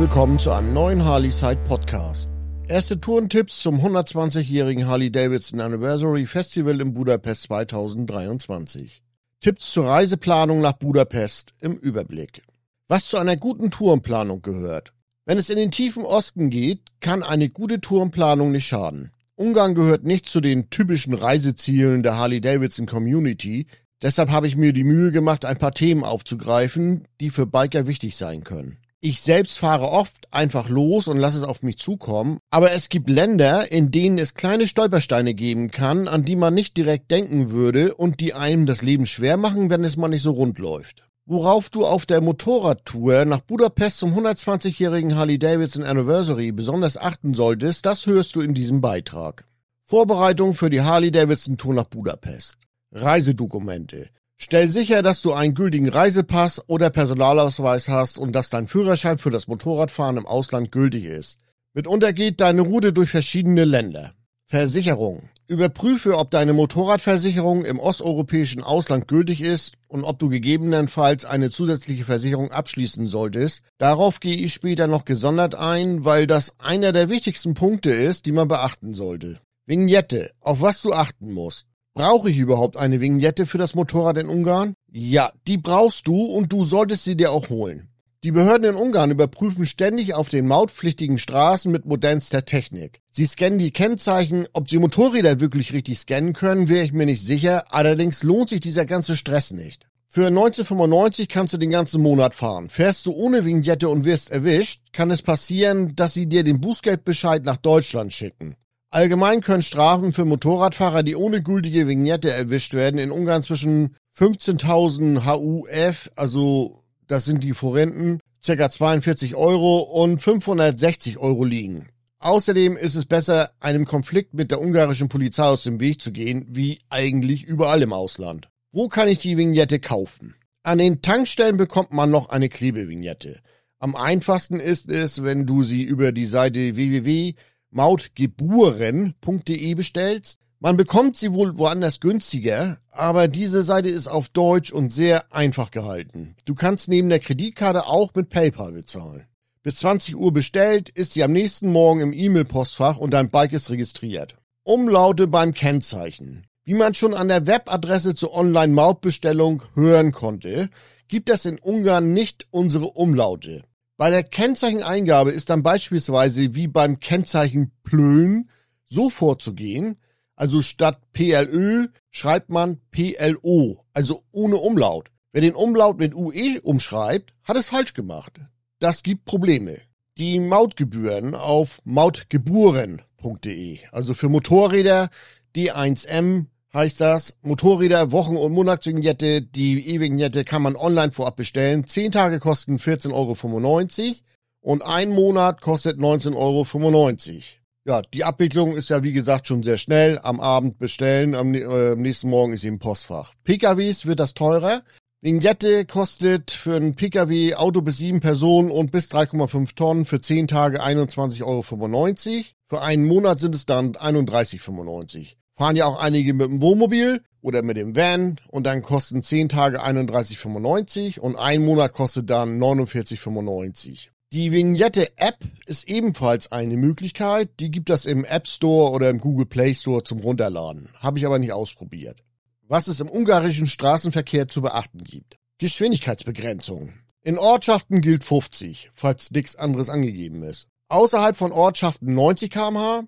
willkommen zu einem neuen Harley Side Podcast. Erste Tourentipps zum 120-jährigen Harley Davidson Anniversary Festival in Budapest 2023. Tipps zur Reiseplanung nach Budapest im Überblick. Was zu einer guten Tourenplanung gehört. Wenn es in den tiefen Osten geht, kann eine gute Tourenplanung nicht schaden. Ungarn gehört nicht zu den typischen Reisezielen der Harley Davidson Community, deshalb habe ich mir die Mühe gemacht, ein paar Themen aufzugreifen, die für Biker wichtig sein können. Ich selbst fahre oft einfach los und lasse es auf mich zukommen, aber es gibt Länder, in denen es kleine Stolpersteine geben kann, an die man nicht direkt denken würde und die einem das Leben schwer machen, wenn es mal nicht so rund läuft. Worauf du auf der Motorradtour nach Budapest zum 120-jährigen Harley Davidson Anniversary besonders achten solltest, das hörst du in diesem Beitrag. Vorbereitung für die Harley Davidson Tour nach Budapest. Reisedokumente. Stell sicher, dass du einen gültigen Reisepass oder Personalausweis hast und dass dein Führerschein für das Motorradfahren im Ausland gültig ist. Mitunter geht deine Route durch verschiedene Länder. Versicherung. Überprüfe, ob deine Motorradversicherung im osteuropäischen Ausland gültig ist und ob du gegebenenfalls eine zusätzliche Versicherung abschließen solltest. Darauf gehe ich später noch gesondert ein, weil das einer der wichtigsten Punkte ist, die man beachten sollte. Vignette. Auf was du achten musst. Brauche ich überhaupt eine Vignette für das Motorrad in Ungarn? Ja, die brauchst du und du solltest sie dir auch holen. Die Behörden in Ungarn überprüfen ständig auf den mautpflichtigen Straßen mit modernster Technik. Sie scannen die Kennzeichen, ob sie Motorräder wirklich richtig scannen können, wäre ich mir nicht sicher, allerdings lohnt sich dieser ganze Stress nicht. Für 1995 kannst du den ganzen Monat fahren. Fährst du ohne Vignette und wirst erwischt, kann es passieren, dass sie dir den Bußgeldbescheid nach Deutschland schicken. Allgemein können Strafen für Motorradfahrer, die ohne gültige Vignette erwischt werden, in Ungarn zwischen 15.000 HUF, also das sind die Forenten, ca. 42 Euro und 560 Euro liegen. Außerdem ist es besser, einem Konflikt mit der ungarischen Polizei aus dem Weg zu gehen, wie eigentlich überall im Ausland. Wo kann ich die Vignette kaufen? An den Tankstellen bekommt man noch eine Klebevignette. Am einfachsten ist es, wenn du sie über die Seite www mautgeburen.de bestellst. Man bekommt sie wohl woanders günstiger, aber diese Seite ist auf Deutsch und sehr einfach gehalten. Du kannst neben der Kreditkarte auch mit PayPal bezahlen. Bis 20 Uhr bestellt, ist sie am nächsten Morgen im E-Mail-Postfach und dein Bike ist registriert. Umlaute beim Kennzeichen. Wie man schon an der Webadresse zur Online-Mautbestellung hören konnte, gibt es in Ungarn nicht unsere Umlaute. Bei der Kennzeicheneingabe ist dann beispielsweise wie beim Kennzeichen Plön so vorzugehen, also statt PLÖ schreibt man PLO, also ohne Umlaut. Wer den Umlaut mit UE umschreibt, hat es falsch gemacht. Das gibt Probleme. Die Mautgebühren auf mautgeburen.de, also für Motorräder D1M heißt das, Motorräder, Wochen- und Monatsvignette, die E-Vignette kann man online vorab bestellen. Zehn Tage kosten 14,95 Euro und ein Monat kostet 19,95 Euro. Ja, die Abwicklung ist ja wie gesagt schon sehr schnell. Am Abend bestellen, am äh, nächsten Morgen ist sie im Postfach. PKWs wird das teurer. Vignette kostet für ein PKW Auto bis sieben Personen und bis 3,5 Tonnen für zehn Tage 21,95 Euro. Für einen Monat sind es dann 31,95 fahren ja auch einige mit dem Wohnmobil oder mit dem Van und dann kosten 10 Tage 31,95 und ein Monat kostet dann 49,95. Die Vignette-App ist ebenfalls eine Möglichkeit. Die gibt es im App Store oder im Google Play Store zum Runterladen. Habe ich aber nicht ausprobiert. Was es im ungarischen Straßenverkehr zu beachten gibt. Geschwindigkeitsbegrenzung. In Ortschaften gilt 50, falls nichts anderes angegeben ist. Außerhalb von Ortschaften 90 kmh,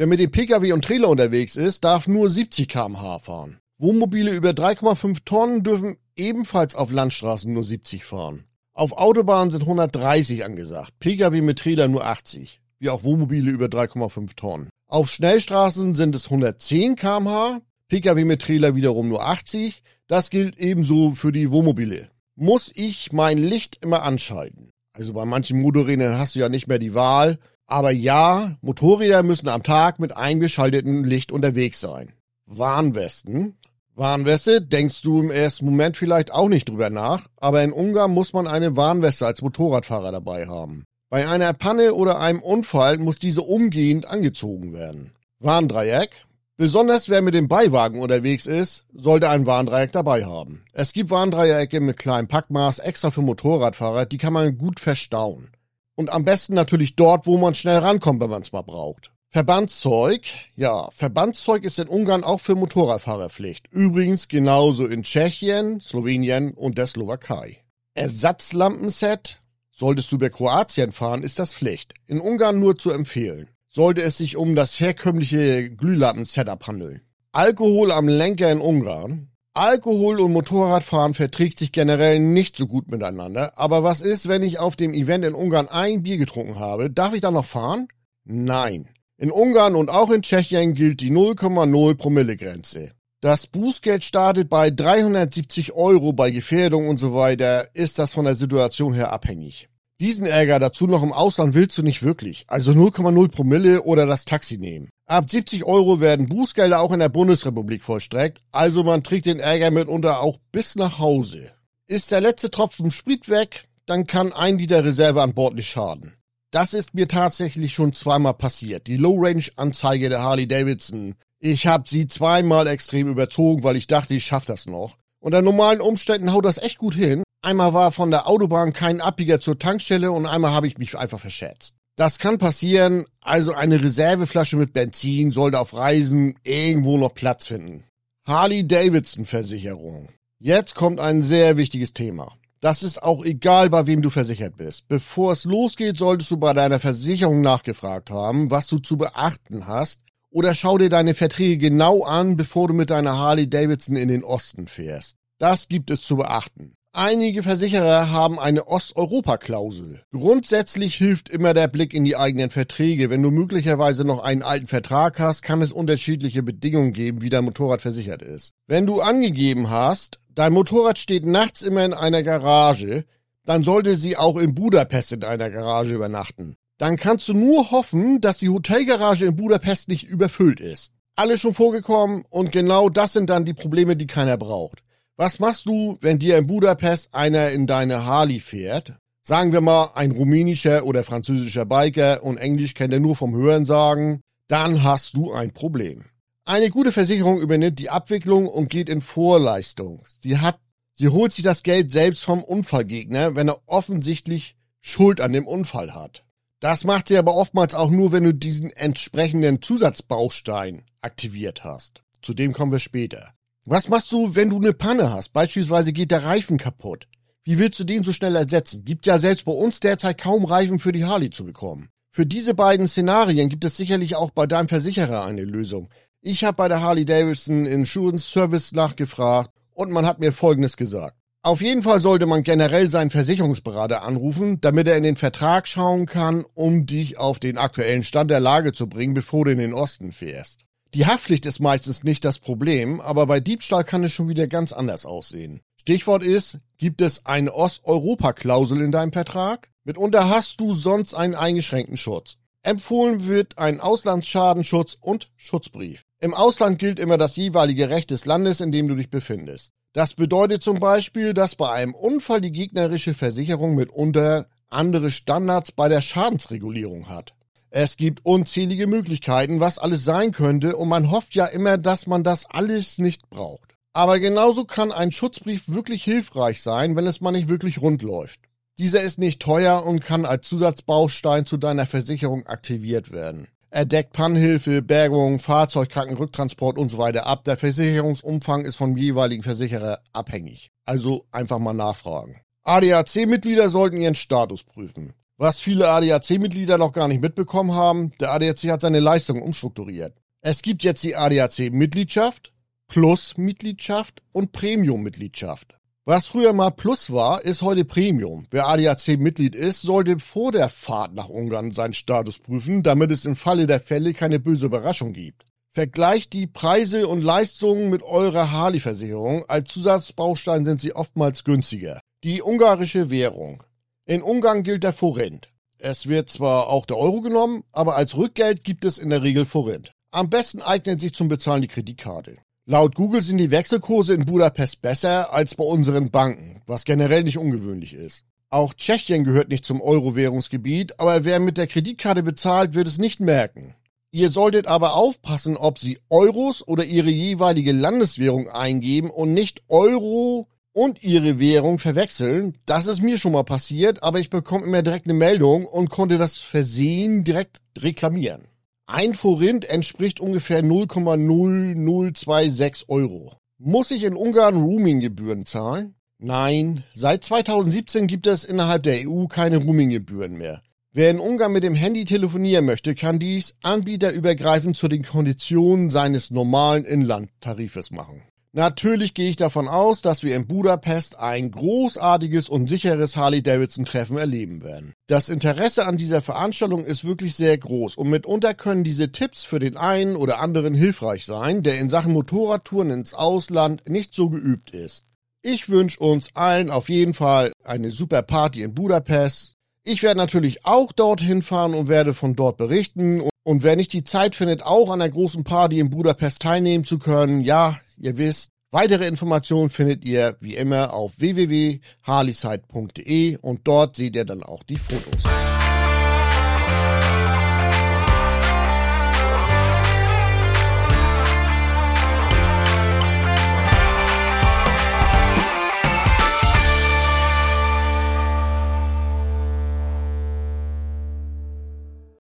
Wer mit dem Pkw und Trailer unterwegs ist, darf nur 70 km/h fahren. Wohnmobile über 3,5 Tonnen dürfen ebenfalls auf Landstraßen nur 70 fahren. Auf Autobahnen sind 130 angesagt, Pkw mit Trailer nur 80, wie auch Wohnmobile über 3,5 Tonnen. Auf Schnellstraßen sind es 110 km/h, Pkw mit Trailer wiederum nur 80. Das gilt ebenso für die Wohnmobile. Muss ich mein Licht immer anschalten? Also bei manchen Motorrädern hast du ja nicht mehr die Wahl. Aber ja, Motorräder müssen am Tag mit eingeschaltetem Licht unterwegs sein. Warnwesten. Warnweste denkst du im ersten Moment vielleicht auch nicht drüber nach, aber in Ungarn muss man eine Warnweste als Motorradfahrer dabei haben. Bei einer Panne oder einem Unfall muss diese umgehend angezogen werden. Warndreieck. Besonders wer mit dem Beiwagen unterwegs ist, sollte ein Warndreieck dabei haben. Es gibt Warndreiecke mit kleinem Packmaß extra für Motorradfahrer, die kann man gut verstauen. Und am besten natürlich dort, wo man schnell rankommt, wenn man es mal braucht. Verbandszeug. Ja, Verbandszeug ist in Ungarn auch für Motorradfahrer Pflicht. Übrigens genauso in Tschechien, Slowenien und der Slowakei. Ersatzlampenset. Solltest du über Kroatien fahren, ist das Pflicht. In Ungarn nur zu empfehlen. Sollte es sich um das herkömmliche Glühlampen-Setup handeln. Alkohol am Lenker in Ungarn. Alkohol und Motorradfahren verträgt sich generell nicht so gut miteinander. Aber was ist, wenn ich auf dem Event in Ungarn ein Bier getrunken habe? Darf ich dann noch fahren? Nein. In Ungarn und auch in Tschechien gilt die 0,0 Promille Grenze. Das Bußgeld startet bei 370 Euro bei Gefährdung und so weiter. Ist das von der Situation her abhängig. Diesen Ärger dazu noch im Ausland willst du nicht wirklich. Also 0,0 Promille oder das Taxi nehmen. Ab 70 Euro werden Bußgelder auch in der Bundesrepublik vollstreckt, also man trägt den Ärger mitunter auch bis nach Hause. Ist der letzte Tropfen Sprit weg, dann kann ein Liter Reserve an Bord nicht schaden. Das ist mir tatsächlich schon zweimal passiert. Die Low-Range-Anzeige der Harley Davidson. Ich hab sie zweimal extrem überzogen, weil ich dachte, ich schaff das noch. Unter normalen Umständen haut das echt gut hin, Einmal war von der Autobahn kein Abbieger zur Tankstelle und einmal habe ich mich einfach verschätzt. Das kann passieren, also eine Reserveflasche mit Benzin sollte auf Reisen irgendwo noch Platz finden. Harley Davidson Versicherung. Jetzt kommt ein sehr wichtiges Thema. Das ist auch egal, bei wem du versichert bist. Bevor es losgeht, solltest du bei deiner Versicherung nachgefragt haben, was du zu beachten hast, oder schau dir deine Verträge genau an, bevor du mit deiner Harley Davidson in den Osten fährst. Das gibt es zu beachten. Einige Versicherer haben eine Osteuropa-Klausel. Grundsätzlich hilft immer der Blick in die eigenen Verträge. Wenn du möglicherweise noch einen alten Vertrag hast, kann es unterschiedliche Bedingungen geben, wie dein Motorrad versichert ist. Wenn du angegeben hast, dein Motorrad steht nachts immer in einer Garage, dann sollte sie auch in Budapest in einer Garage übernachten. Dann kannst du nur hoffen, dass die Hotelgarage in Budapest nicht überfüllt ist. Alles schon vorgekommen und genau das sind dann die Probleme, die keiner braucht. Was machst du, wenn dir in Budapest einer in deine Harley fährt? Sagen wir mal ein rumänischer oder französischer Biker und Englisch kennt er nur vom Hören sagen, dann hast du ein Problem. Eine gute Versicherung übernimmt die Abwicklung und geht in Vorleistung. Sie hat, sie holt sich das Geld selbst vom Unfallgegner, wenn er offensichtlich Schuld an dem Unfall hat. Das macht sie aber oftmals auch nur, wenn du diesen entsprechenden Zusatzbaustein aktiviert hast. Zu dem kommen wir später. Was machst du, wenn du eine Panne hast? Beispielsweise geht der Reifen kaputt. Wie willst du den so schnell ersetzen? Gibt ja selbst bei uns derzeit kaum Reifen für die Harley zu bekommen. Für diese beiden Szenarien gibt es sicherlich auch bei deinem Versicherer eine Lösung. Ich habe bei der Harley Davidson Insurance Service nachgefragt und man hat mir Folgendes gesagt. Auf jeden Fall sollte man generell seinen Versicherungsberater anrufen, damit er in den Vertrag schauen kann, um dich auf den aktuellen Stand der Lage zu bringen, bevor du in den Osten fährst. Die Haftpflicht ist meistens nicht das Problem, aber bei Diebstahl kann es schon wieder ganz anders aussehen. Stichwort ist, gibt es eine Osteuropa-Klausel in deinem Vertrag? Mitunter hast du sonst einen eingeschränkten Schutz. Empfohlen wird ein Auslandsschadenschutz und Schutzbrief. Im Ausland gilt immer das jeweilige Recht des Landes, in dem du dich befindest. Das bedeutet zum Beispiel, dass bei einem Unfall die gegnerische Versicherung mitunter andere Standards bei der Schadensregulierung hat. Es gibt unzählige Möglichkeiten, was alles sein könnte, und man hofft ja immer, dass man das alles nicht braucht. Aber genauso kann ein Schutzbrief wirklich hilfreich sein, wenn es mal nicht wirklich rund läuft. Dieser ist nicht teuer und kann als Zusatzbaustein zu deiner Versicherung aktiviert werden. Er deckt Pannhilfe, Bergung, Fahrzeugkranken, Rücktransport und so weiter ab. Der Versicherungsumfang ist vom jeweiligen Versicherer abhängig. Also einfach mal nachfragen. ADAC-Mitglieder sollten ihren Status prüfen. Was viele ADAC-Mitglieder noch gar nicht mitbekommen haben, der ADAC hat seine Leistungen umstrukturiert. Es gibt jetzt die ADAC-Mitgliedschaft, Plus-Mitgliedschaft und Premium-Mitgliedschaft. Was früher mal Plus war, ist heute Premium. Wer ADAC-Mitglied ist, sollte vor der Fahrt nach Ungarn seinen Status prüfen, damit es im Falle der Fälle keine böse Überraschung gibt. Vergleicht die Preise und Leistungen mit eurer Harley-Versicherung. Als Zusatzbaustein sind sie oftmals günstiger. Die ungarische Währung. In Ungarn gilt der Forint. Es wird zwar auch der Euro genommen, aber als Rückgeld gibt es in der Regel Forint. Am besten eignet sich zum Bezahlen die Kreditkarte. Laut Google sind die Wechselkurse in Budapest besser als bei unseren Banken, was generell nicht ungewöhnlich ist. Auch Tschechien gehört nicht zum Euro-Währungsgebiet, aber wer mit der Kreditkarte bezahlt, wird es nicht merken. Ihr solltet aber aufpassen, ob Sie Euros oder Ihre jeweilige Landeswährung eingeben und nicht Euro und ihre Währung verwechseln. Das ist mir schon mal passiert, aber ich bekomme immer direkt eine Meldung und konnte das Versehen direkt reklamieren. Ein Forint entspricht ungefähr 0,0026 Euro. Muss ich in Ungarn Roaminggebühren zahlen? Nein, seit 2017 gibt es innerhalb der EU keine Roaminggebühren mehr. Wer in Ungarn mit dem Handy telefonieren möchte, kann dies anbieterübergreifend zu den Konditionen seines normalen Inlandtarifes machen. Natürlich gehe ich davon aus, dass wir in Budapest ein großartiges und sicheres Harley-Davidson-Treffen erleben werden. Das Interesse an dieser Veranstaltung ist wirklich sehr groß und mitunter können diese Tipps für den einen oder anderen hilfreich sein, der in Sachen Motorradtouren ins Ausland nicht so geübt ist. Ich wünsche uns allen auf jeden Fall eine super Party in Budapest. Ich werde natürlich auch dorthin fahren und werde von dort berichten. Und wer nicht die Zeit findet, auch an der großen Party in Budapest teilnehmen zu können, ja, ihr wisst, weitere Informationen findet ihr wie immer auf www.harleyside.de und dort seht ihr dann auch die Fotos.